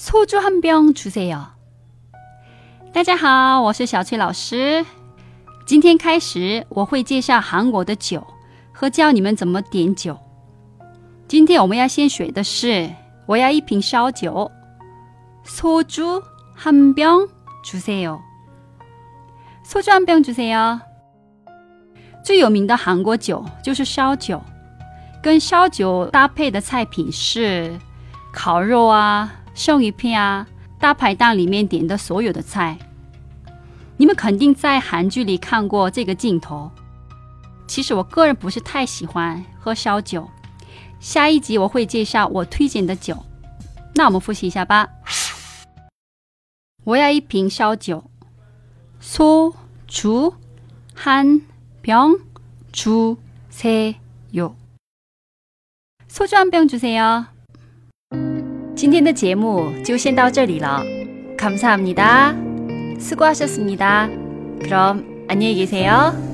소주한병주세요。大家好，我是小翠老师。今天开始，我会介绍韩国的酒和教你们怎么点酒。今天我们要先学的是，我要一瓶烧酒。소주한병주세 요。 소주한병주세 요。 最有名的韩国酒就是烧酒，跟烧酒搭配的菜品是烤肉啊、 生鱼片啊、大排档里面点的所有的菜。你们肯定在韩剧里看过这个镜头。其实我个人不是太喜欢喝烧酒。下一集我会介绍我推荐的酒。那我们复习一下吧。我要一瓶烧酒。소주한병주세요 소주한병주세요 今天的节目就先到这里了。감사합니다。 수고하셨습니다. 그럼 안녕히 계세요.